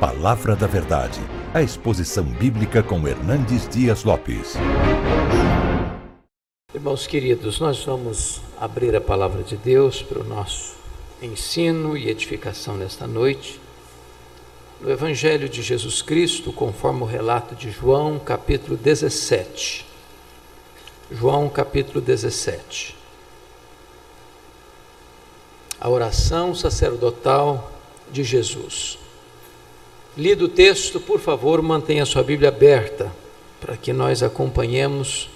Palavra da Verdade, a exposição bíblica com Hernandes Dias Lopes. Irmãos queridos, nós vamos abrir a palavra de Deus para o nosso ensino e edificação nesta noite. No Evangelho de Jesus Cristo, conforme o relato de João, capítulo 17. João, capítulo 17. A oração sacerdotal de Jesus. Lido o texto, por favor, mantenha sua Bíblia aberta para que nós acompanhemos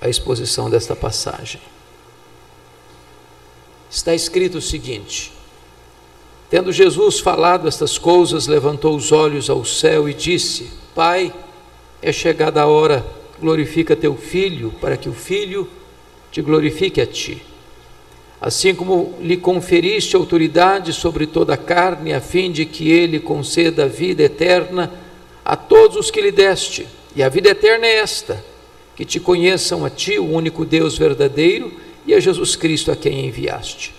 a exposição desta passagem. Está escrito o seguinte: Tendo Jesus falado estas coisas, levantou os olhos ao céu e disse: Pai, é chegada a hora, glorifica teu filho, para que o filho te glorifique a ti assim como lhe conferiste autoridade sobre toda a carne, a fim de que ele conceda a vida eterna a todos os que lhe deste. E a vida eterna é esta: que te conheçam a ti, o único Deus verdadeiro, e a Jesus Cristo a quem enviaste.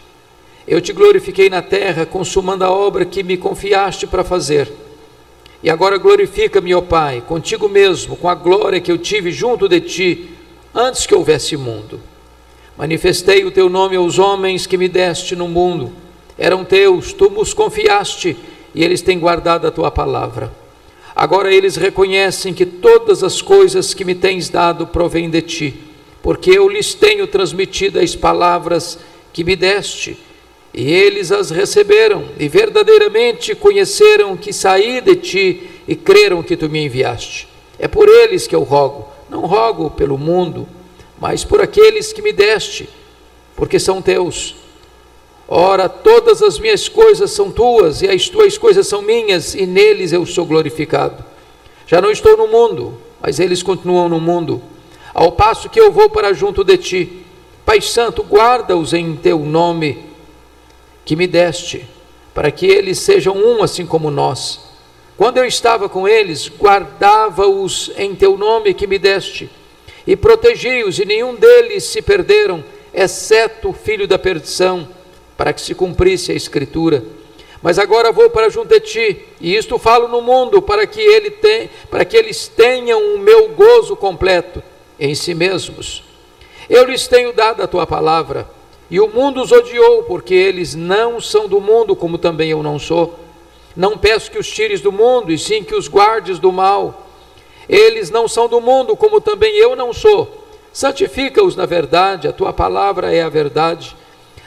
Eu te glorifiquei na terra, consumando a obra que me confiaste para fazer. E agora glorifica-me, ó Pai, contigo mesmo, com a glória que eu tive junto de ti, antes que houvesse mundo. Manifestei o teu nome aos homens que me deste no mundo. Eram teus, tu nos confiaste e eles têm guardado a tua palavra. Agora eles reconhecem que todas as coisas que me tens dado provêm de ti, porque eu lhes tenho transmitido as palavras que me deste, e eles as receberam, e verdadeiramente conheceram que saí de ti e creram que tu me enviaste. É por eles que eu rogo, não rogo pelo mundo mas por aqueles que me deste, porque são teus. Ora, todas as minhas coisas são tuas, e as tuas coisas são minhas, e neles eu sou glorificado. Já não estou no mundo, mas eles continuam no mundo, ao passo que eu vou para junto de ti. Pai Santo, guarda-os em teu nome que me deste, para que eles sejam um assim como nós. Quando eu estava com eles, guardava-os em teu nome que me deste e protegi-os, e nenhum deles se perderam, exceto o filho da perdição, para que se cumprisse a Escritura. Mas agora vou para junto de ti, e isto falo no mundo, para que, ele tem, para que eles tenham o meu gozo completo em si mesmos. Eu lhes tenho dado a tua palavra, e o mundo os odiou, porque eles não são do mundo, como também eu não sou. Não peço que os tires do mundo, e sim que os guardes do mal. Eles não são do mundo, como também eu não sou. Santifica-os na verdade, a tua palavra é a verdade.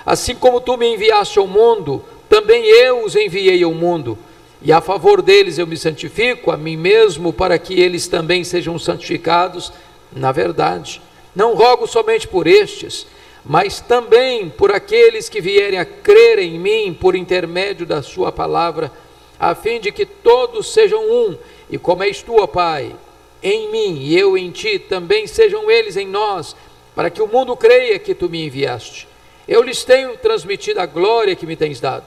Assim como tu me enviaste ao mundo, também eu os enviei ao mundo. E a favor deles eu me santifico a mim mesmo, para que eles também sejam santificados na verdade. Não rogo somente por estes, mas também por aqueles que vierem a crer em mim por intermédio da Sua palavra, a fim de que todos sejam um, e como és tu, ó Pai, em mim e eu em ti, também sejam eles em nós, para que o mundo creia que tu me enviaste. Eu lhes tenho transmitido a glória que me tens dado,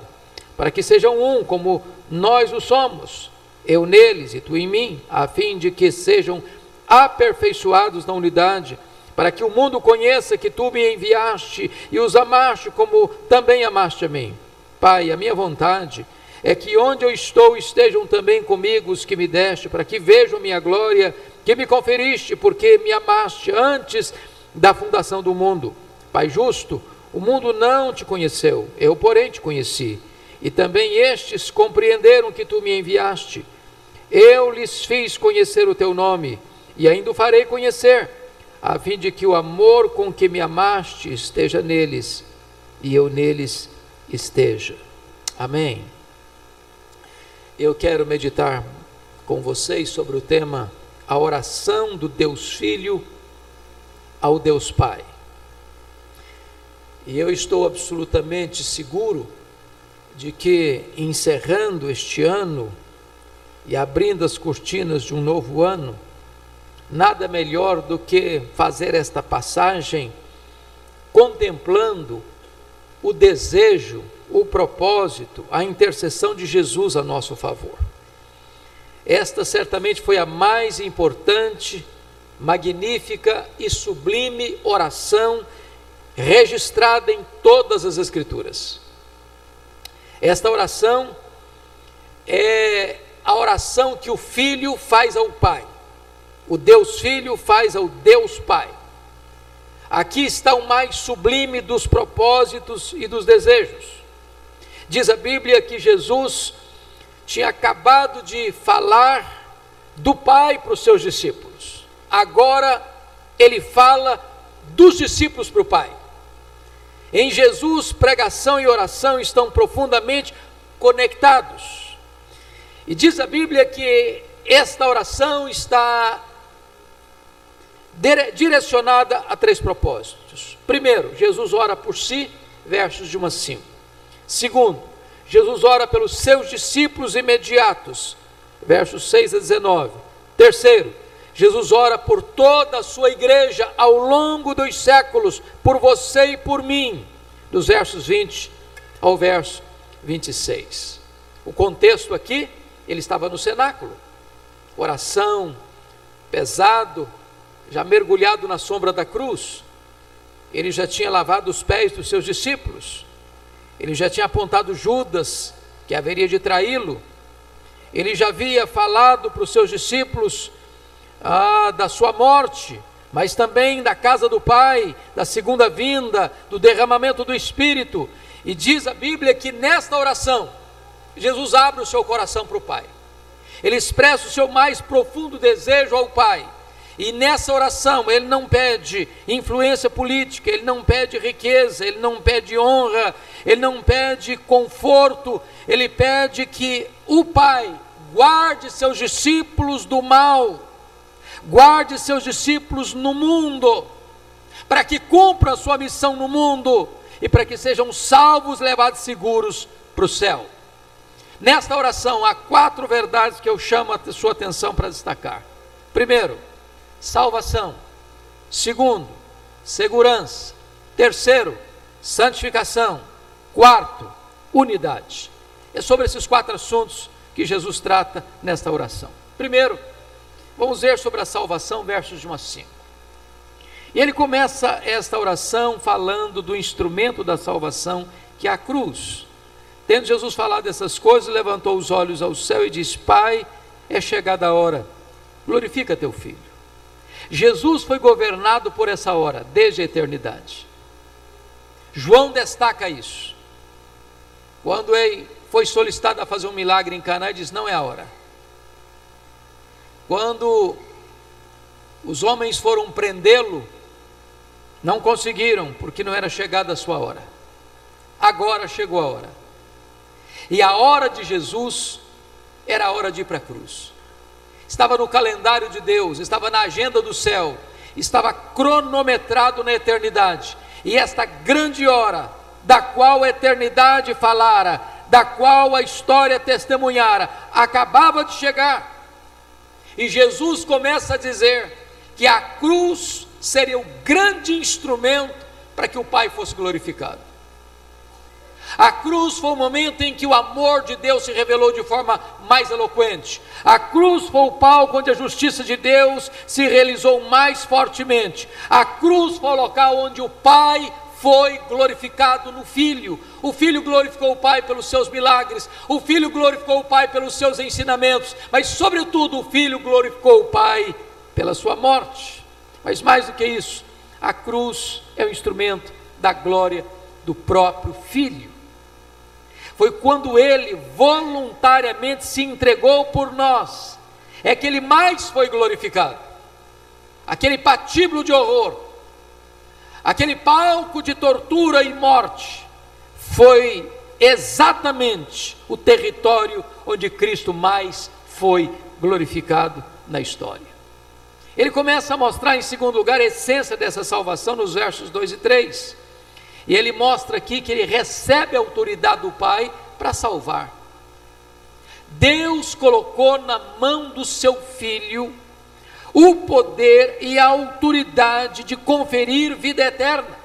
para que sejam um como nós o somos, eu neles e tu em mim, a fim de que sejam aperfeiçoados na unidade, para que o mundo conheça que tu me enviaste e os amaste como também amaste a mim. Pai, a minha vontade é que onde eu estou estejam também comigo os que me deste, para que vejam minha glória que me conferiste, porque me amaste antes da fundação do mundo. Pai justo, o mundo não te conheceu, eu, porém, te conheci. E também estes compreenderam que tu me enviaste. Eu lhes fiz conhecer o teu nome, e ainda o farei conhecer, a fim de que o amor com que me amaste esteja neles, e eu neles esteja. Amém eu quero meditar com vocês sobre o tema a oração do Deus Filho ao Deus Pai. E eu estou absolutamente seguro de que, encerrando este ano e abrindo as cortinas de um novo ano, nada melhor do que fazer esta passagem contemplando o desejo o propósito, a intercessão de Jesus a nosso favor. Esta certamente foi a mais importante, magnífica e sublime oração registrada em todas as Escrituras. Esta oração é oração que o Filho faz ao Pai. O Deus Filho faz ao Deus Pai. Aqui está o mais sublime dos propósitos e dos desejos. Diz a Bíblia que Jesus tinha acabado de falar do Pai para os seus discípulos. Agora ele fala dos discípulos para o Pai. Em Jesus, pregação e oração estão profundamente conectados. E diz a Bíblia que esta oração está direcionada a três propósitos. Primeiro, Jesus ora por si, versos de 1 a 5. Segundo, Jesus ora pelos seus discípulos imediatos, versos 6 a 19. Terceiro, Jesus ora por toda a sua igreja ao longo dos séculos, por você e por mim, dos versos 20 ao verso 26. O contexto aqui, ele estava no cenáculo, oração, pesado, já mergulhado na sombra da cruz, ele já tinha lavado os pés dos seus discípulos, ele já tinha apontado Judas, que haveria de traí-lo, ele já havia falado para os seus discípulos ah, da sua morte, mas também da casa do Pai, da segunda vinda, do derramamento do Espírito. E diz a Bíblia que nesta oração, Jesus abre o seu coração para o Pai. Ele expressa o seu mais profundo desejo ao Pai. E nessa oração ele não pede influência política, ele não pede riqueza, ele não pede honra, ele não pede conforto, ele pede que o Pai guarde seus discípulos do mal guarde seus discípulos no mundo, para que cumpram a sua missão no mundo e para que sejam salvos, levados seguros para o céu. Nesta oração há quatro verdades que eu chamo a sua atenção para destacar. Primeiro, salvação. Segundo, segurança. Terceiro, santificação. Quarto, unidade. É sobre esses quatro assuntos que Jesus trata nesta oração. Primeiro, Vamos ver sobre a salvação, versos de 1 a 5. E ele começa esta oração falando do instrumento da salvação, que é a cruz. Tendo Jesus falado essas coisas, levantou os olhos ao céu e disse: Pai, é chegada a hora, glorifica teu filho. Jesus foi governado por essa hora, desde a eternidade. João destaca isso. Quando ele foi solicitado a fazer um milagre em Caná, ele diz: Não é a hora quando os homens foram prendê-lo, não conseguiram, porque não era chegada a sua hora. Agora chegou a hora. E a hora de Jesus era a hora de ir para a cruz. Estava no calendário de Deus, estava na agenda do céu, estava cronometrado na eternidade. E esta grande hora, da qual a eternidade falara, da qual a história testemunhara, acabava de chegar. E Jesus começa a dizer que a cruz seria o grande instrumento para que o Pai fosse glorificado. A cruz foi o momento em que o amor de Deus se revelou de forma mais eloquente. A cruz foi o palco onde a justiça de Deus se realizou mais fortemente. A cruz foi o local onde o Pai foi glorificado no Filho. O Filho glorificou o Pai pelos seus milagres, o Filho glorificou o Pai pelos seus ensinamentos, mas, sobretudo, o Filho glorificou o Pai pela sua morte. Mas, mais do que isso, a cruz é o instrumento da glória do próprio Filho. Foi quando ele voluntariamente se entregou por nós, é que ele mais foi glorificado. Aquele patíbulo de horror aquele palco de tortura e morte, foi exatamente o território onde Cristo mais foi glorificado na história. Ele começa a mostrar, em segundo lugar, a essência dessa salvação nos versos 2 e 3. E ele mostra aqui que ele recebe a autoridade do Pai para salvar. Deus colocou na mão do seu filho o poder e a autoridade de conferir vida eterna.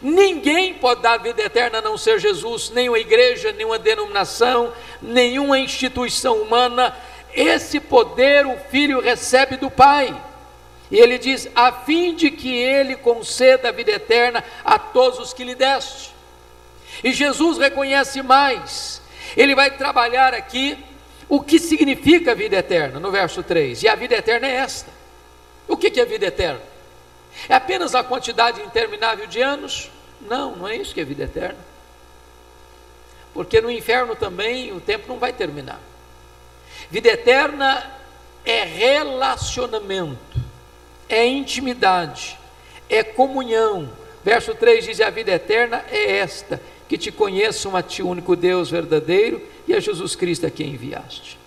Ninguém pode dar vida eterna a não ser Jesus, nenhuma igreja, nenhuma denominação, nenhuma instituição humana. Esse poder o Filho recebe do Pai. E ele diz: a fim de que ele conceda a vida eterna a todos os que lhe deste. E Jesus reconhece mais, ele vai trabalhar aqui o que significa a vida eterna, no verso 3. E a vida eterna é esta. O que é vida eterna? É apenas a quantidade interminável de anos? Não, não é isso que é vida eterna. Porque no inferno também o tempo não vai terminar. Vida eterna é relacionamento, é intimidade, é comunhão. Verso 3 diz: A vida eterna é esta, que te conheçam a ti, único Deus verdadeiro, e a Jesus Cristo a quem enviaste.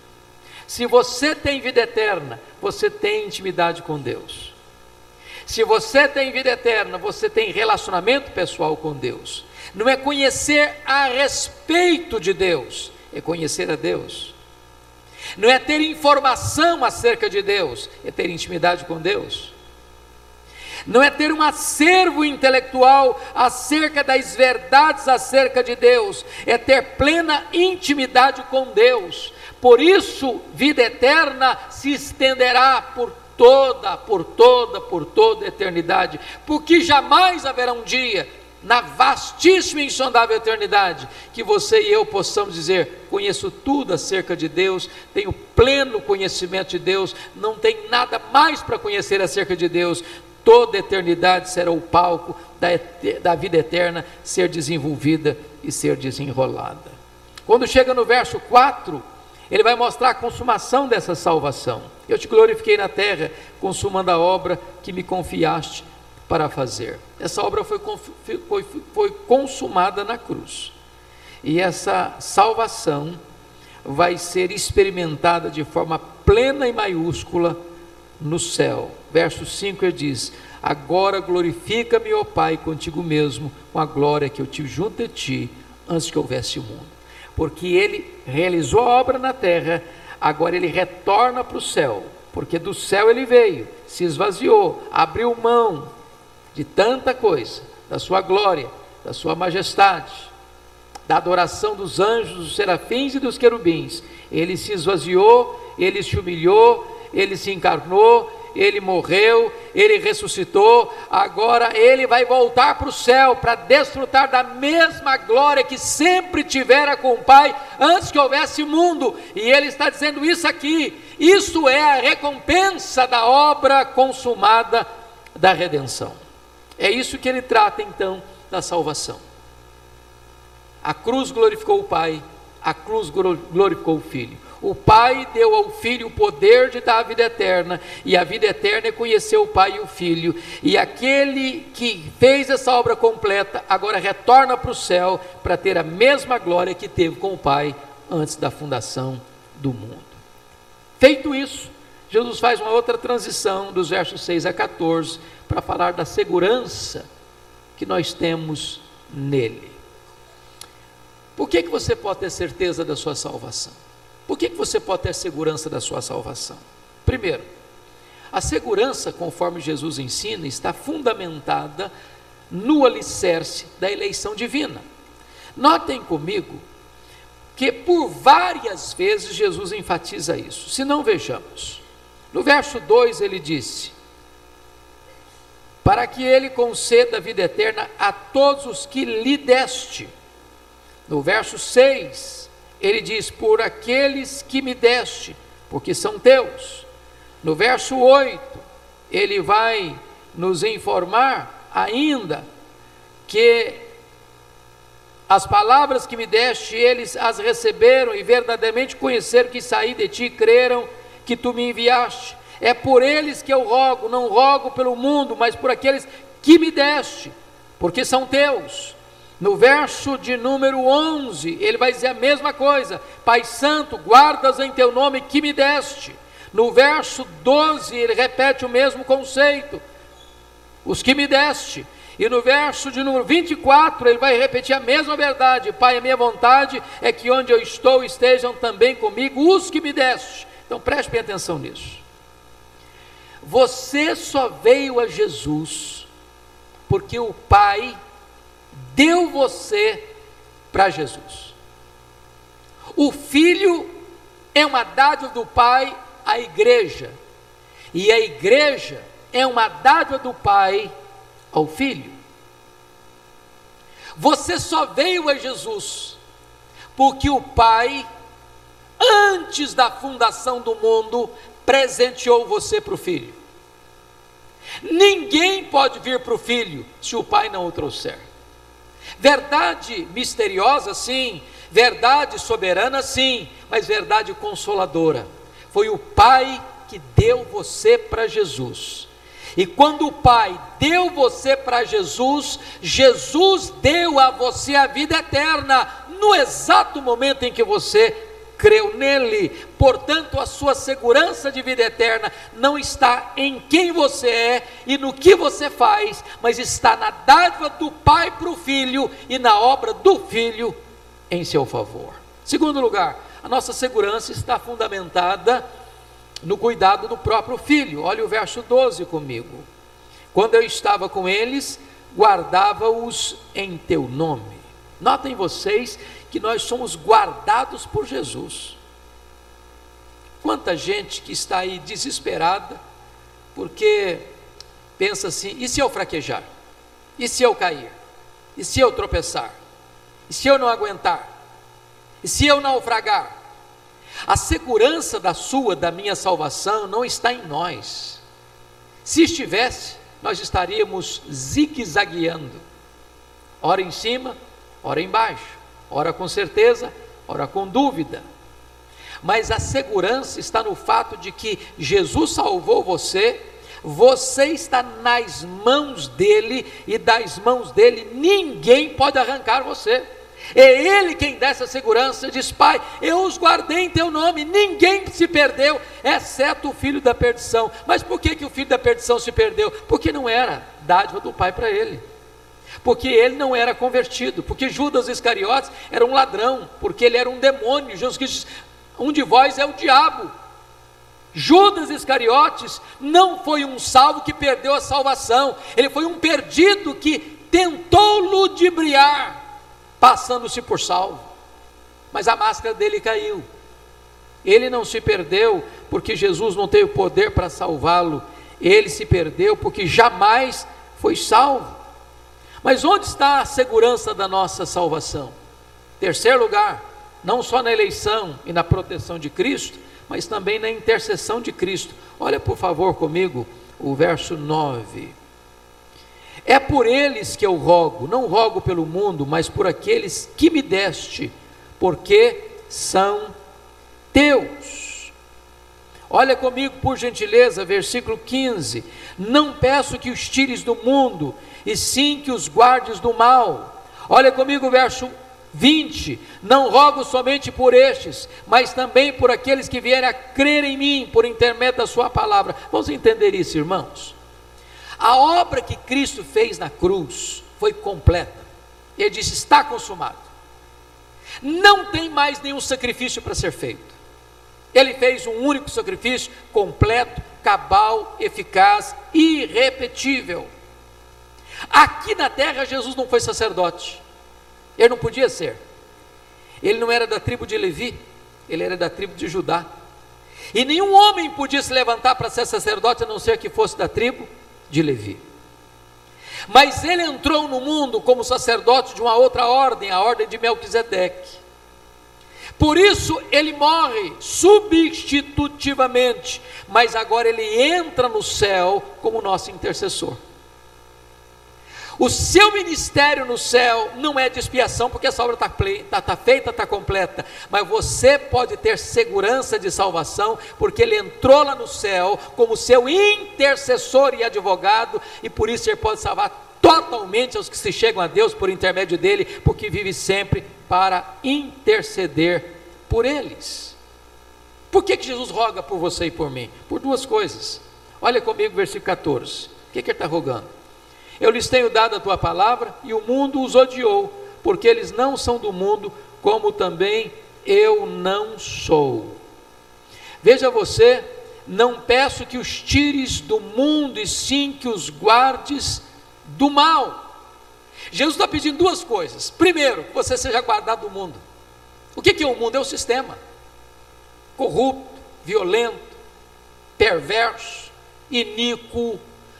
Se você tem vida eterna, você tem intimidade com Deus. Se você tem vida eterna, você tem relacionamento pessoal com Deus. Não é conhecer a respeito de Deus, é conhecer a Deus. Não é ter informação acerca de Deus, é ter intimidade com Deus. Não é ter um acervo intelectual acerca das verdades acerca de Deus, é ter plena intimidade com Deus. Por isso, vida eterna se estenderá por toda, por toda, por toda eternidade, porque jamais haverá um dia na vastíssima e insondável eternidade, que você e eu possamos dizer: conheço tudo acerca de Deus, tenho pleno conhecimento de Deus, não tem nada mais para conhecer acerca de Deus. Toda eternidade será o palco da, da vida eterna ser desenvolvida e ser desenrolada. Quando chega no verso 4, ele vai mostrar a consumação dessa salvação. Eu te glorifiquei na terra, consumando a obra que me confiaste para fazer. Essa obra foi, foi, foi consumada na cruz. E essa salvação vai ser experimentada de forma plena e maiúscula no céu. Verso 5 ele diz: Agora glorifica-me, ó Pai, contigo mesmo, com a glória que eu tive junto a ti, antes que houvesse o mundo porque ele realizou a obra na terra, agora ele retorna para o céu, porque do céu ele veio, se esvaziou, abriu mão de tanta coisa, da sua glória, da sua majestade, da adoração dos anjos, dos serafins e dos querubins. Ele se esvaziou, ele se humilhou, ele se encarnou, ele morreu, ele ressuscitou, agora ele vai voltar para o céu para desfrutar da mesma glória que sempre tivera com o Pai antes que houvesse mundo, e ele está dizendo isso aqui. Isso é a recompensa da obra consumada da redenção. É isso que ele trata então da salvação. A cruz glorificou o Pai, a cruz glorificou o Filho. O Pai deu ao Filho o poder de dar a vida eterna, e a vida eterna é conhecer o Pai e o Filho. E aquele que fez essa obra completa, agora retorna para o céu para ter a mesma glória que teve com o Pai antes da fundação do mundo. Feito isso, Jesus faz uma outra transição dos versos 6 a 14 para falar da segurança que nós temos nele. Por que, que você pode ter certeza da sua salvação? Por que, que você pode ter segurança da sua salvação? Primeiro, a segurança, conforme Jesus ensina, está fundamentada no alicerce da eleição divina. Notem comigo que por várias vezes Jesus enfatiza isso. Se não vejamos. No verso 2 ele disse: Para que ele conceda a vida eterna a todos os que lhe deste. No verso 6, ele diz: Por aqueles que me deste, porque são teus. No verso 8, ele vai nos informar ainda que as palavras que me deste, eles as receberam e verdadeiramente conheceram que saí de ti e creram que tu me enviaste. É por eles que eu rogo, não rogo pelo mundo, mas por aqueles que me deste, porque são teus. No verso de número 11, ele vai dizer a mesma coisa: Pai Santo, guardas em teu nome que me deste. No verso 12, ele repete o mesmo conceito: os que me deste. E no verso de número 24, ele vai repetir a mesma verdade: Pai, a minha vontade é que onde eu estou estejam também comigo os que me deste. Então preste bem atenção nisso. Você só veio a Jesus porque o Pai deu você para Jesus. O filho é uma dádiva do Pai à igreja, e a igreja é uma dádiva do Pai ao filho. Você só veio a Jesus porque o Pai antes da fundação do mundo, presenteou você para o filho. Ninguém pode vir para o filho se o pai não o trouxer. Verdade misteriosa, sim, verdade soberana, sim, mas verdade consoladora. Foi o pai que deu você para Jesus. E quando o Pai deu você para Jesus, Jesus deu a você a vida eterna, no exato momento em que você creu nele. Portanto, a sua segurança de vida eterna não está em quem você é e no que você faz, mas está na dádiva do Pai para o Filho e na obra do Filho em seu favor. Segundo lugar, a nossa segurança está fundamentada no cuidado do próprio filho. Olha o verso 12 comigo. Quando eu estava com eles, guardava-os em teu nome. Notem vocês que nós somos guardados por Jesus. Quanta gente que está aí desesperada, porque pensa assim: e se eu fraquejar? E se eu cair? E se eu tropeçar? E se eu não aguentar? E se eu naufragar? A segurança da sua, da minha salvação, não está em nós. Se estivesse, nós estaríamos zigue-zagueando, ora em cima, ora embaixo, ora com certeza, ora com dúvida. Mas a segurança está no fato de que Jesus salvou você, você está nas mãos dele, e das mãos dele ninguém pode arrancar você. É Ele quem dá essa segurança, diz: Pai, eu os guardei em teu nome, ninguém se perdeu, exceto o filho da perdição. Mas por que, que o filho da perdição se perdeu? Porque não era dádiva do Pai para ele. Porque ele não era convertido, porque Judas Iscariotes era um ladrão, porque ele era um demônio. Jesus Cristo um de vós é o diabo. Judas Iscariotes não foi um salvo que perdeu a salvação, ele foi um perdido que tentou ludibriar passando-se por salvo. Mas a máscara dele caiu. Ele não se perdeu porque Jesus não teve poder para salvá-lo. Ele se perdeu porque jamais foi salvo. Mas onde está a segurança da nossa salvação? Terceiro lugar, não só na eleição e na proteção de Cristo, mas também na intercessão de Cristo. Olha por favor comigo o verso 9. É por eles que eu rogo, não rogo pelo mundo, mas por aqueles que me deste, porque são teus. Olha comigo, por gentileza, versículo 15: Não peço que os tires do mundo, e sim que os guardes do mal. Olha comigo, verso 20: Não rogo somente por estes, mas também por aqueles que vierem a crer em mim, por intermédio da Sua palavra. Vamos entender isso, irmãos? A obra que Cristo fez na cruz foi completa. Ele disse: está consumado. Não tem mais nenhum sacrifício para ser feito. Ele fez um único sacrifício completo, cabal, eficaz, irrepetível. Aqui na terra, Jesus não foi sacerdote. Ele não podia ser. Ele não era da tribo de Levi, ele era da tribo de Judá. E nenhum homem podia se levantar para ser sacerdote a não ser que fosse da tribo de Levi. Mas ele entrou no mundo como sacerdote de uma outra ordem, a ordem de Melquisedeque. Por isso ele morre substitutivamente, mas agora ele entra no céu como nosso intercessor. O seu ministério no céu não é de expiação, porque essa obra está tá, tá feita, está completa. Mas você pode ter segurança de salvação, porque ele entrou lá no céu como seu intercessor e advogado, e por isso ele pode salvar totalmente os que se chegam a Deus por intermédio dele, porque vive sempre para interceder por eles. Por que, que Jesus roga por você e por mim? Por duas coisas. Olha comigo, versículo 14. O que, que ele está rogando? Eu lhes tenho dado a tua palavra e o mundo os odiou, porque eles não são do mundo, como também eu não sou. Veja você, não peço que os tires do mundo, e sim que os guardes do mal. Jesus está pedindo duas coisas. Primeiro, que você seja guardado do mundo. O que é o mundo? É o sistema corrupto, violento, perverso, iníquo,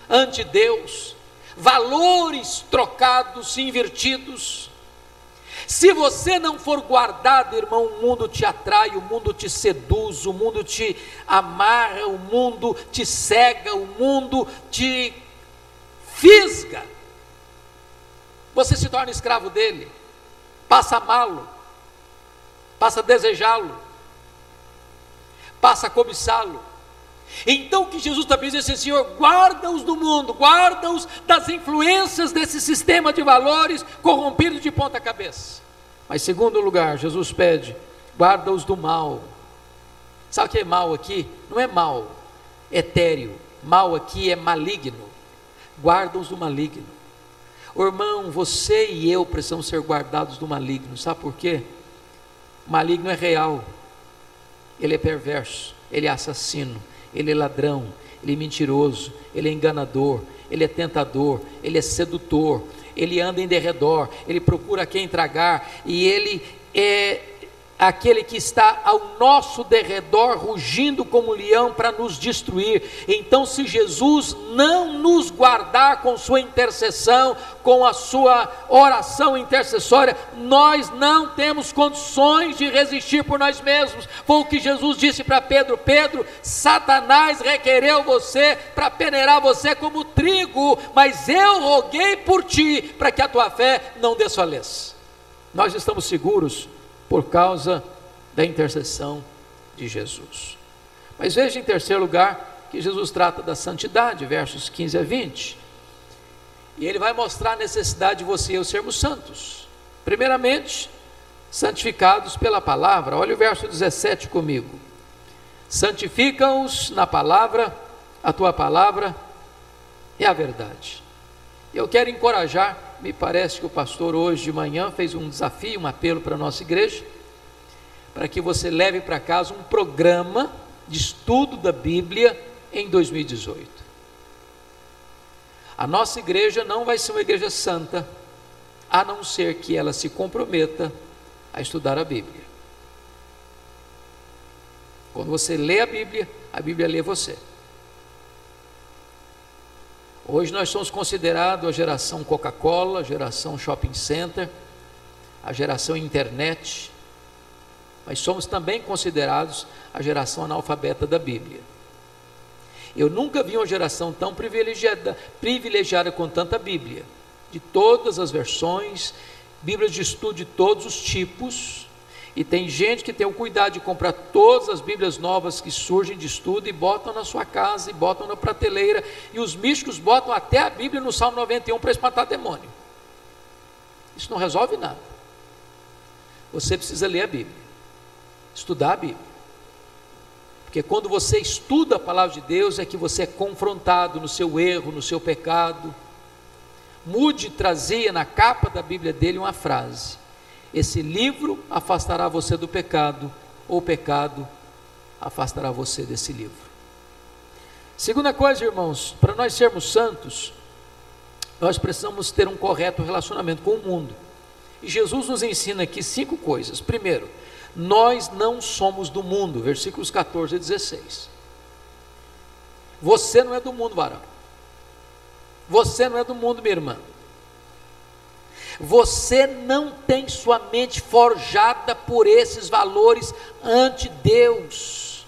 anti-Deus, valores trocados, invertidos. Se você não for guardado, irmão, o mundo te atrai, o mundo te seduz, o mundo te amarra, o mundo te cega, o mundo te fisga. Você se torna escravo dele, passa a amá-lo, passa a desejá-lo, passa a cobiçá-lo. Então o que Jesus está dizendo é assim, Senhor, guarda-os do mundo, guarda-os das influências desse sistema de valores corrompido de ponta cabeça. Mas segundo lugar, Jesus pede, guarda-os do mal. Sabe o que é mal aqui? Não é mal etéreo, mal aqui é maligno. Guarda-os do maligno. O irmão, você e eu precisamos ser guardados do maligno. Sabe por quê? O maligno é real. Ele é perverso, ele é assassino, ele é ladrão, ele é mentiroso, ele é enganador, ele é tentador, ele é sedutor, ele anda em derredor, ele procura quem tragar e ele é aquele que está ao nosso derredor, rugindo como leão para nos destruir. Então, se Jesus não nos guardar com sua intercessão, com a sua oração intercessória, nós não temos condições de resistir por nós mesmos. Foi o que Jesus disse para Pedro: Pedro, Satanás requereu você para peneirar você como trigo, mas eu roguei por ti para que a tua fé não desfaleça. Nós estamos seguros por causa da intercessão de Jesus. Mas veja em terceiro lugar que Jesus trata da santidade, versos 15 a 20. E ele vai mostrar a necessidade de você e eu sermos santos. Primeiramente, santificados pela palavra. Olha o verso 17 comigo. Santifica-os na palavra, a tua palavra é a verdade. Eu quero encorajar me parece que o pastor hoje de manhã fez um desafio, um apelo para a nossa igreja, para que você leve para casa um programa de estudo da Bíblia em 2018. A nossa igreja não vai ser uma igreja santa, a não ser que ela se comprometa a estudar a Bíblia. Quando você lê a Bíblia, a Bíblia lê você. Hoje nós somos considerados a geração Coca-Cola, a geração shopping center, a geração internet, mas somos também considerados a geração analfabeta da Bíblia. Eu nunca vi uma geração tão privilegiada, privilegiada com tanta Bíblia, de todas as versões, Bíblias de estudo de todos os tipos, e tem gente que tem o cuidado de comprar todas as Bíblias novas que surgem de estudo e botam na sua casa, e botam na prateleira, e os místicos botam até a Bíblia no Salmo 91 para espantar demônio. Isso não resolve nada. Você precisa ler a Bíblia, estudar a Bíblia. Porque quando você estuda a palavra de Deus, é que você é confrontado no seu erro, no seu pecado. Mude trazia na capa da Bíblia dele uma frase: esse livro afastará você do pecado, ou o pecado afastará você desse livro. Segunda coisa, irmãos, para nós sermos santos, nós precisamos ter um correto relacionamento com o mundo. E Jesus nos ensina aqui cinco coisas. Primeiro, nós não somos do mundo, versículos 14 e 16. Você não é do mundo, varão. Você não é do mundo, minha irmã. Você não tem sua mente forjada por esses valores ante Deus.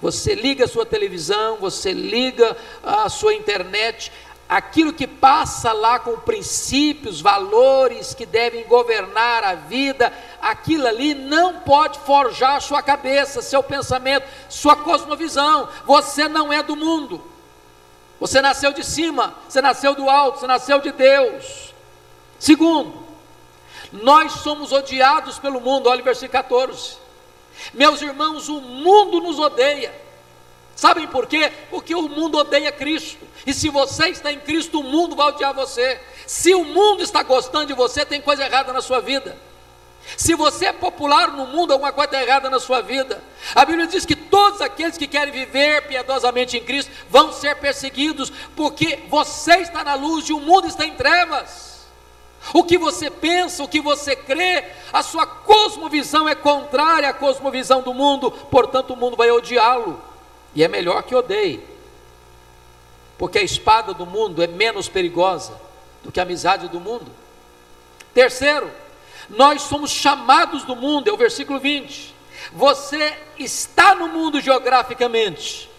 Você liga a sua televisão, você liga a sua internet, aquilo que passa lá com princípios, valores que devem governar a vida, aquilo ali não pode forjar sua cabeça, seu pensamento, sua cosmovisão. Você não é do mundo. Você nasceu de cima, você nasceu do alto, você nasceu de Deus. Segundo, nós somos odiados pelo mundo, olha o versículo 14. Meus irmãos, o mundo nos odeia. Sabem por quê? Porque o mundo odeia Cristo. E se você está em Cristo, o mundo vai odiar você. Se o mundo está gostando de você, tem coisa errada na sua vida. Se você é popular no mundo, alguma coisa está errada na sua vida. A Bíblia diz que todos aqueles que querem viver piedosamente em Cristo vão ser perseguidos, porque você está na luz e o mundo está em trevas. O que você pensa, o que você crê, a sua cosmovisão é contrária à cosmovisão do mundo, portanto o mundo vai odiá-lo. E é melhor que odeie, porque a espada do mundo é menos perigosa do que a amizade do mundo. Terceiro, nós somos chamados do mundo, é o versículo 20. Você está no mundo geograficamente,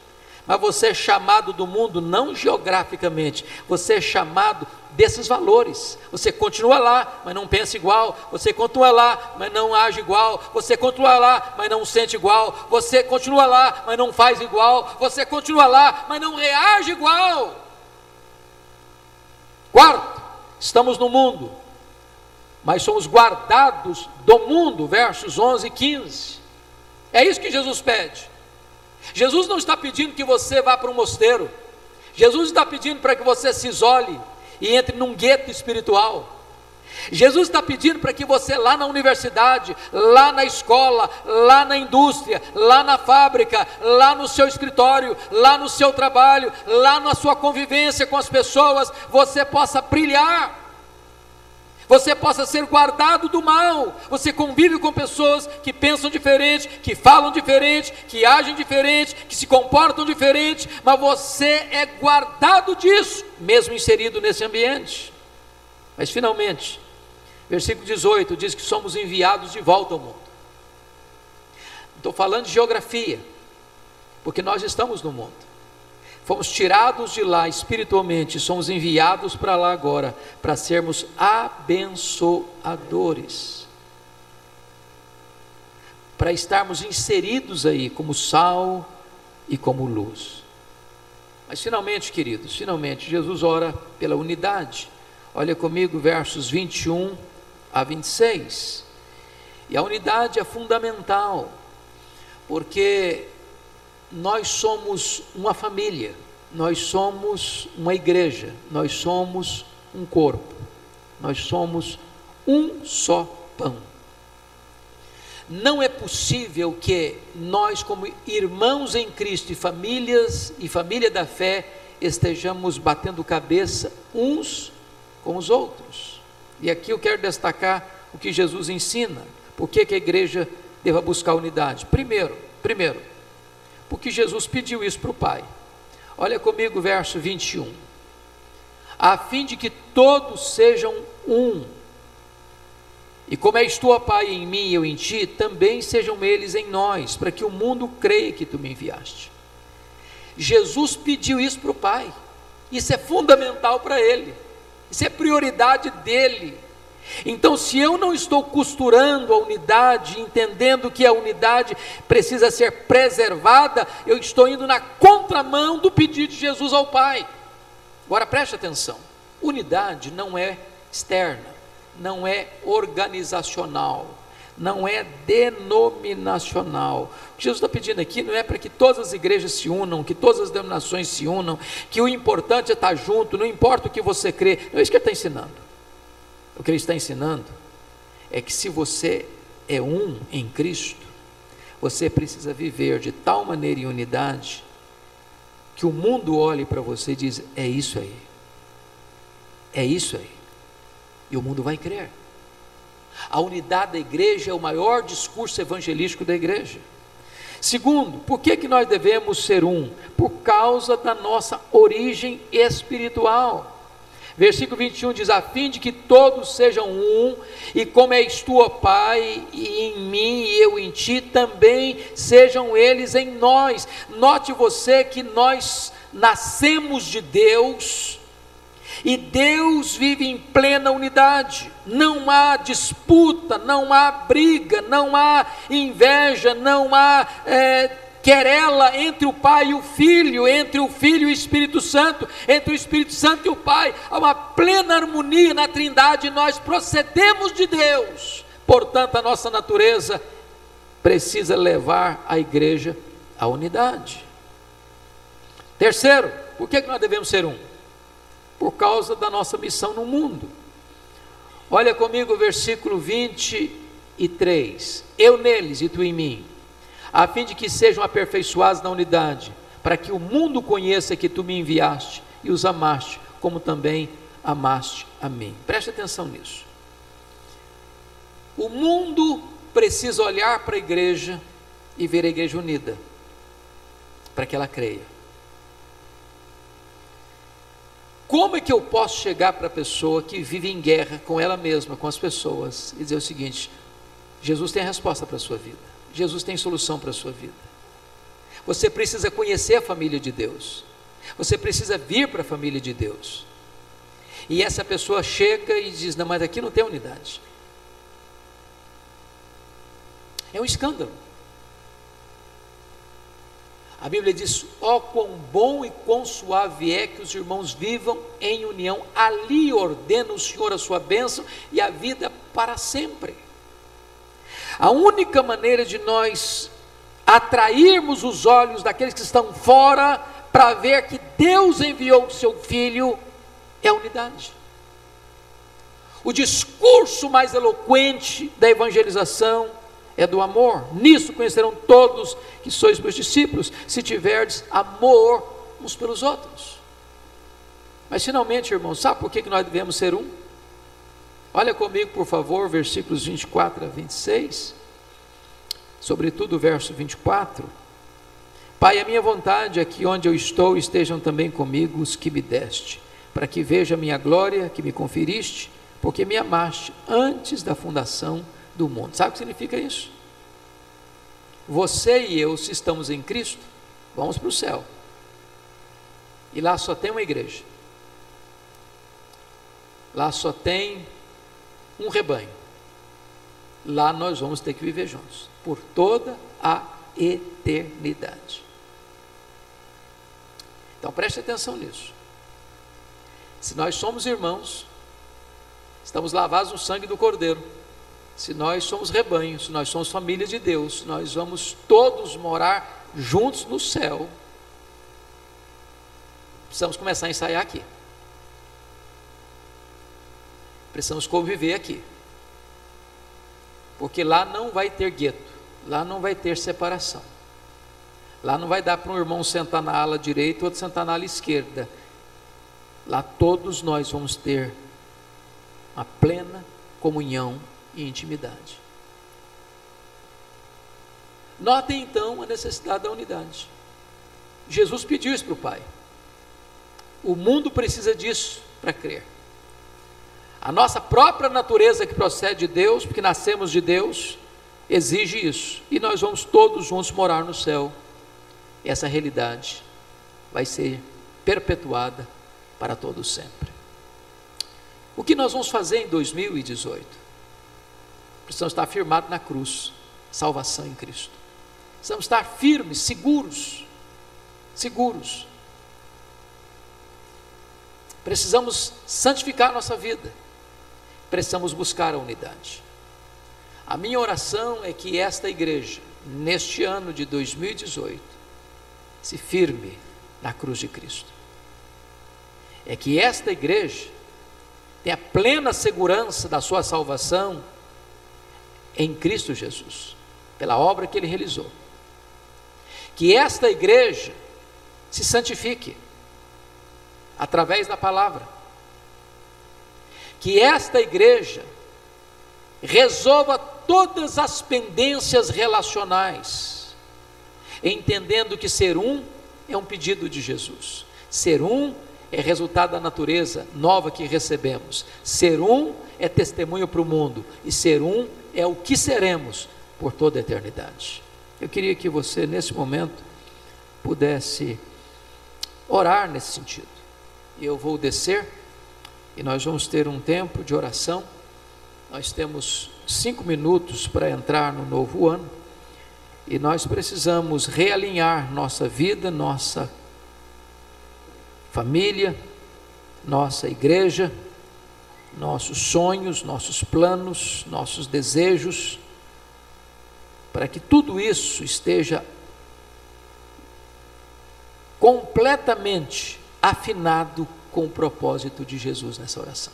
mas você é chamado do mundo não geograficamente, você é chamado desses valores. Você continua lá, mas não pensa igual. Você continua lá, mas não age igual. Você continua lá, mas não sente igual. Você continua lá, mas não faz igual. Você continua lá, mas não reage igual. Quarto, estamos no mundo, mas somos guardados do mundo, versos 11 e 15. É isso que Jesus pede. Jesus não está pedindo que você vá para um mosteiro. Jesus está pedindo para que você se isole e entre num gueto espiritual. Jesus está pedindo para que você lá na universidade, lá na escola, lá na indústria, lá na fábrica, lá no seu escritório, lá no seu trabalho, lá na sua convivência com as pessoas, você possa brilhar você possa ser guardado do mal. Você convive com pessoas que pensam diferente, que falam diferente, que agem diferente, que se comportam diferente, mas você é guardado disso, mesmo inserido nesse ambiente. Mas finalmente, versículo 18 diz que somos enviados de volta ao mundo. Estou falando de geografia, porque nós estamos no mundo. Fomos tirados de lá espiritualmente, somos enviados para lá agora, para sermos abençoadores. Para estarmos inseridos aí como sal e como luz. Mas finalmente, queridos, finalmente, Jesus ora pela unidade. Olha comigo versos 21 a 26. E a unidade é fundamental, porque nós somos uma família, nós somos uma igreja, nós somos um corpo, nós somos um só pão. Não é possível que nós, como irmãos em Cristo e famílias e família da fé, estejamos batendo cabeça uns com os outros. E aqui eu quero destacar o que Jesus ensina. Por que, a igreja deva buscar unidade? Primeiro, primeiro, porque Jesus pediu isso para o Pai. Olha comigo verso 21. A fim de que todos sejam um. E como és tu, Pai, em mim e eu em ti, também sejam eles em nós, para que o mundo creia que tu me enviaste. Jesus pediu isso para o Pai. Isso é fundamental para ele. Isso é prioridade dele. Então, se eu não estou costurando a unidade, entendendo que a unidade precisa ser preservada, eu estou indo na contramão do pedido de Jesus ao Pai. Agora preste atenção: unidade não é externa, não é organizacional, não é denominacional. O que Jesus está pedindo aqui não é para que todas as igrejas se unam, que todas as denominações se unam, que o importante é estar junto, não importa o que você crê, não é isso que ele está ensinando. O que ele está ensinando é que se você é um em Cristo, você precisa viver de tal maneira em unidade que o mundo olhe para você e diz: é isso aí, é isso aí, e o mundo vai crer. A unidade da igreja é o maior discurso evangelístico da igreja. Segundo, por que, que nós devemos ser um? Por causa da nossa origem espiritual. Versículo 21 diz: A fim de que todos sejam um, e como és tu, ó Pai, e em mim e eu em ti, também sejam eles em nós. Note você que nós nascemos de Deus, e Deus vive em plena unidade. Não há disputa, não há briga, não há inveja, não há. É, querela entre o Pai e o Filho, entre o Filho e o Espírito Santo, entre o Espírito Santo e o Pai, há uma plena harmonia na Trindade, nós procedemos de Deus, portanto, a nossa natureza precisa levar a igreja à unidade. Terceiro, por que nós devemos ser um? Por causa da nossa missão no mundo. Olha comigo o versículo 23. Eu neles e tu em mim a fim de que sejam aperfeiçoados na unidade, para que o mundo conheça que tu me enviaste e os amaste, como também amaste a mim. Preste atenção nisso. O mundo precisa olhar para a igreja e ver a igreja unida, para que ela creia. Como é que eu posso chegar para a pessoa que vive em guerra com ela mesma, com as pessoas, e dizer o seguinte: Jesus tem a resposta para a sua vida, Jesus tem solução para a sua vida. Você precisa conhecer a família de Deus, você precisa vir para a família de Deus. E essa pessoa chega e diz: Não, mas aqui não tem unidade. É um escândalo. A Bíblia diz: ó, oh, quão bom e quão suave é que os irmãos vivam em união, ali ordena o Senhor a sua bênção e a vida para sempre. A única maneira de nós atrairmos os olhos daqueles que estão fora para ver que Deus enviou o seu Filho é a unidade. O discurso mais eloquente da evangelização é do amor. Nisso conhecerão todos que sois meus discípulos, se tiverdes amor uns pelos outros. Mas finalmente, irmãos, sabe por que nós devemos ser um? Olha comigo, por favor, versículos 24 a 26, sobretudo o verso 24. Pai, a minha vontade é que onde eu estou estejam também comigo os que me deste, para que veja a minha glória que me conferiste, porque me amaste antes da fundação do mundo. Sabe o que significa isso? Você e eu, se estamos em Cristo, vamos para o céu. E lá só tem uma igreja. Lá só tem um rebanho. Lá nós vamos ter que viver juntos por toda a eternidade. Então preste atenção nisso. Se nós somos irmãos, estamos lavados no sangue do Cordeiro se nós somos rebanho, se nós somos família de Deus, nós vamos todos morar juntos no céu. Precisamos começar a ensaiar aqui. Precisamos conviver aqui. Porque lá não vai ter gueto, lá não vai ter separação. Lá não vai dar para um irmão sentar na ala direita, outro sentar na ala esquerda. Lá todos nós vamos ter a plena comunhão e intimidade. Notem então a necessidade da unidade. Jesus pediu isso para o Pai. O mundo precisa disso para crer. A nossa própria natureza que procede de Deus, porque nascemos de Deus, exige isso. E nós vamos todos juntos morar no céu. Essa realidade vai ser perpetuada para todos sempre. O que nós vamos fazer em 2018? precisamos estar firmados na cruz, salvação em Cristo. Precisamos estar firmes, seguros, seguros. Precisamos santificar nossa vida. Precisamos buscar a unidade. A minha oração é que esta igreja, neste ano de 2018, se firme na cruz de Cristo. É que esta igreja tenha plena segurança da sua salvação em Cristo Jesus, pela obra que ele realizou. Que esta igreja se santifique através da palavra. Que esta igreja resolva todas as pendências relacionais, entendendo que ser um é um pedido de Jesus. Ser um é resultado da natureza nova que recebemos. Ser um é testemunho para o mundo. E ser um é o que seremos por toda a eternidade. Eu queria que você, nesse momento, pudesse orar nesse sentido. Eu vou descer e nós vamos ter um tempo de oração. Nós temos cinco minutos para entrar no novo ano e nós precisamos realinhar nossa vida, nossa família, nossa igreja nossos sonhos, nossos planos, nossos desejos, para que tudo isso esteja completamente afinado com o propósito de Jesus nessa oração.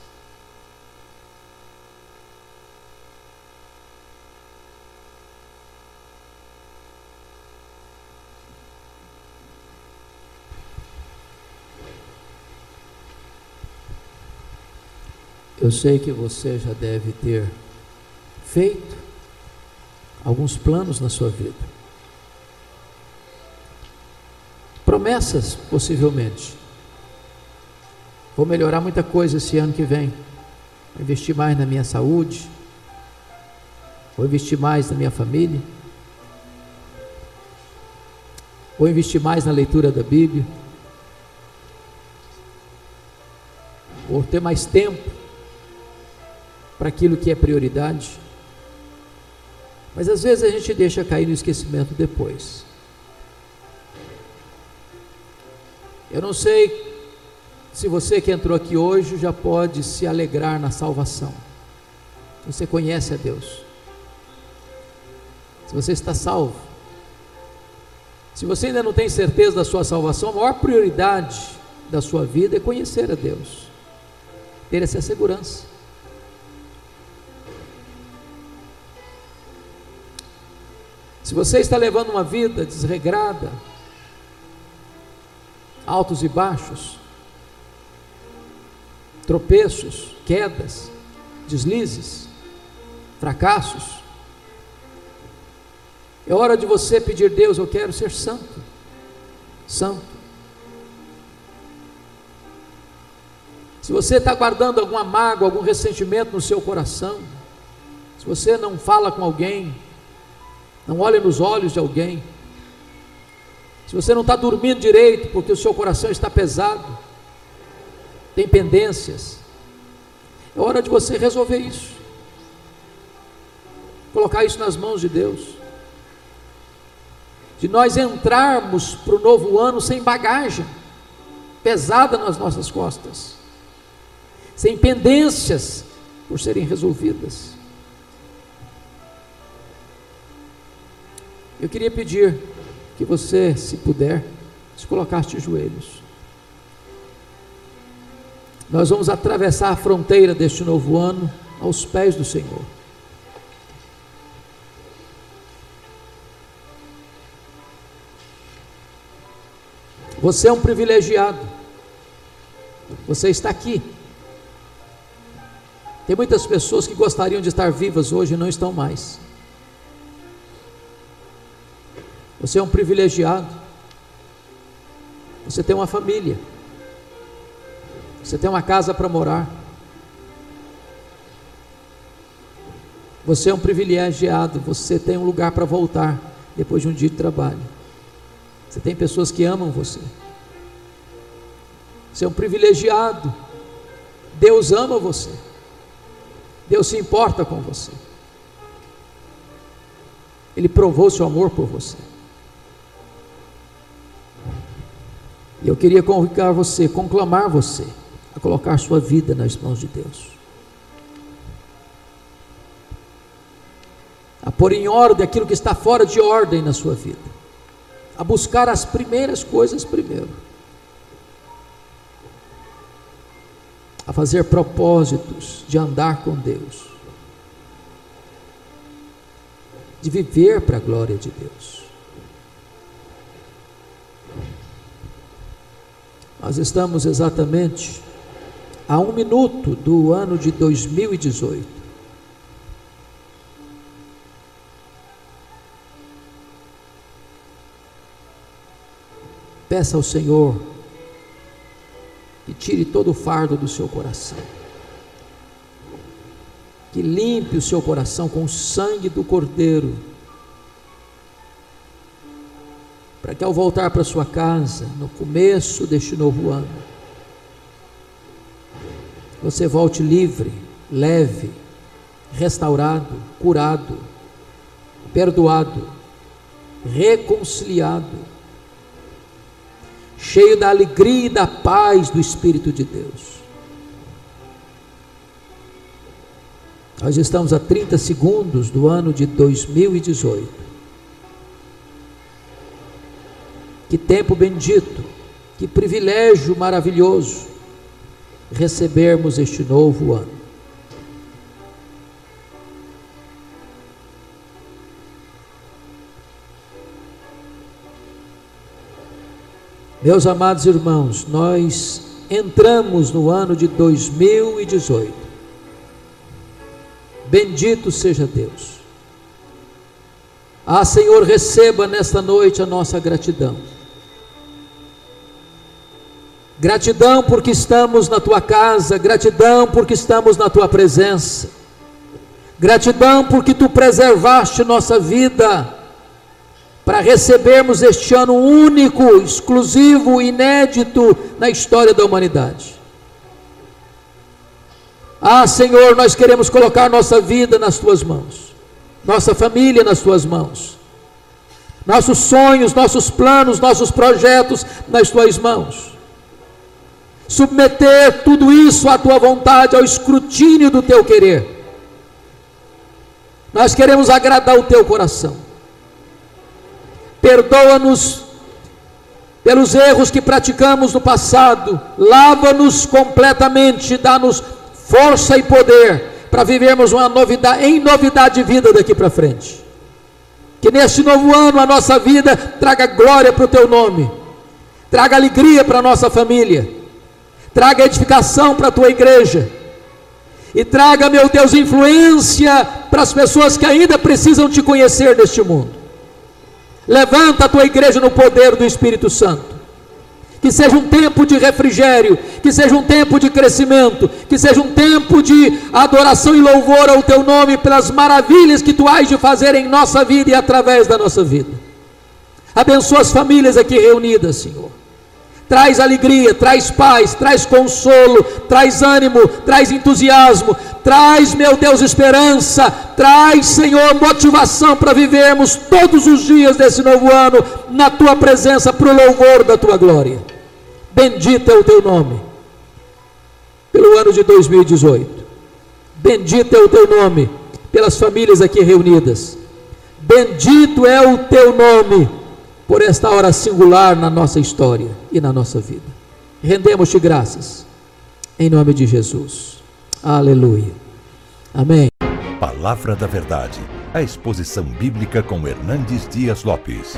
Eu sei que você já deve ter feito alguns planos na sua vida. Promessas, possivelmente. Vou melhorar muita coisa esse ano que vem. Vou investir mais na minha saúde. Vou investir mais na minha família. Vou investir mais na leitura da Bíblia. Vou ter mais tempo para aquilo que é prioridade. Mas às vezes a gente deixa cair no esquecimento depois. Eu não sei se você que entrou aqui hoje já pode se alegrar na salvação. Você conhece a Deus. Se você está salvo. Se você ainda não tem certeza da sua salvação, a maior prioridade da sua vida é conhecer a Deus. Ter essa segurança. Se você está levando uma vida desregrada, altos e baixos, tropeços, quedas, deslizes, fracassos. É hora de você pedir, Deus, eu quero ser santo, santo. Se você está guardando alguma mágoa, algum ressentimento no seu coração, se você não fala com alguém, não olha nos olhos de alguém, se você não está dormindo direito porque o seu coração está pesado, tem pendências. É hora de você resolver isso. Colocar isso nas mãos de Deus. De nós entrarmos para o novo ano sem bagagem pesada nas nossas costas, sem pendências por serem resolvidas. Eu queria pedir que você, se puder, se colocasse de joelhos. Nós vamos atravessar a fronteira deste novo ano aos pés do Senhor. Você é um privilegiado. Você está aqui. Tem muitas pessoas que gostariam de estar vivas hoje e não estão mais. Você é um privilegiado. Você tem uma família. Você tem uma casa para morar. Você é um privilegiado, você tem um lugar para voltar depois de um dia de trabalho. Você tem pessoas que amam você. Você é um privilegiado. Deus ama você. Deus se importa com você. Ele provou seu amor por você. E eu queria convocar você, conclamar você a colocar sua vida nas mãos de Deus. A pôr em ordem aquilo que está fora de ordem na sua vida. A buscar as primeiras coisas primeiro. A fazer propósitos de andar com Deus. De viver para a glória de Deus. Nós estamos exatamente a um minuto do ano de 2018. Peça ao Senhor que tire todo o fardo do seu coração, que limpe o seu coração com o sangue do Cordeiro, para que ao voltar para sua casa, no começo deste novo ano, você volte livre, leve, restaurado, curado, perdoado, reconciliado, cheio da alegria e da paz do Espírito de Deus. Nós estamos a 30 segundos do ano de 2018. Que tempo bendito, que privilégio maravilhoso recebermos este novo ano. Meus amados irmãos, nós entramos no ano de 2018. Bendito seja Deus. Ah, Senhor, receba nesta noite a nossa gratidão. Gratidão porque estamos na tua casa, gratidão porque estamos na tua presença. Gratidão porque tu preservaste nossa vida para recebermos este ano único, exclusivo, inédito na história da humanidade. Ah, Senhor, nós queremos colocar nossa vida nas tuas mãos, nossa família nas tuas mãos, nossos sonhos, nossos planos, nossos projetos nas tuas mãos submeter tudo isso à tua vontade, ao escrutínio do teu querer. Nós queremos agradar o teu coração. Perdoa-nos pelos erros que praticamos no passado, lava-nos completamente, dá-nos força e poder para vivermos uma novidade, em novidade de vida daqui para frente. Que neste novo ano a nossa vida traga glória para o teu nome, traga alegria para a nossa família traga edificação para a tua igreja, e traga, meu Deus, influência para as pessoas que ainda precisam te conhecer neste mundo. Levanta a tua igreja no poder do Espírito Santo. Que seja um tempo de refrigério, que seja um tempo de crescimento, que seja um tempo de adoração e louvor ao teu nome pelas maravilhas que tu has de fazer em nossa vida e através da nossa vida. Abençoa as famílias aqui reunidas, Senhor traz alegria, traz paz, traz consolo, traz ânimo, traz entusiasmo, traz, meu Deus, esperança, traz, Senhor, motivação para vivermos todos os dias desse novo ano na tua presença, para o louvor da tua glória. Bendito é o teu nome, pelo ano de 2018. Bendito é o teu nome, pelas famílias aqui reunidas. Bendito é o teu nome por esta hora singular na nossa história e na nossa vida. Rendemos-te graças, em nome de Jesus. Aleluia. Amém. Palavra da Verdade, a exposição bíblica com Hernandes Dias Lopes.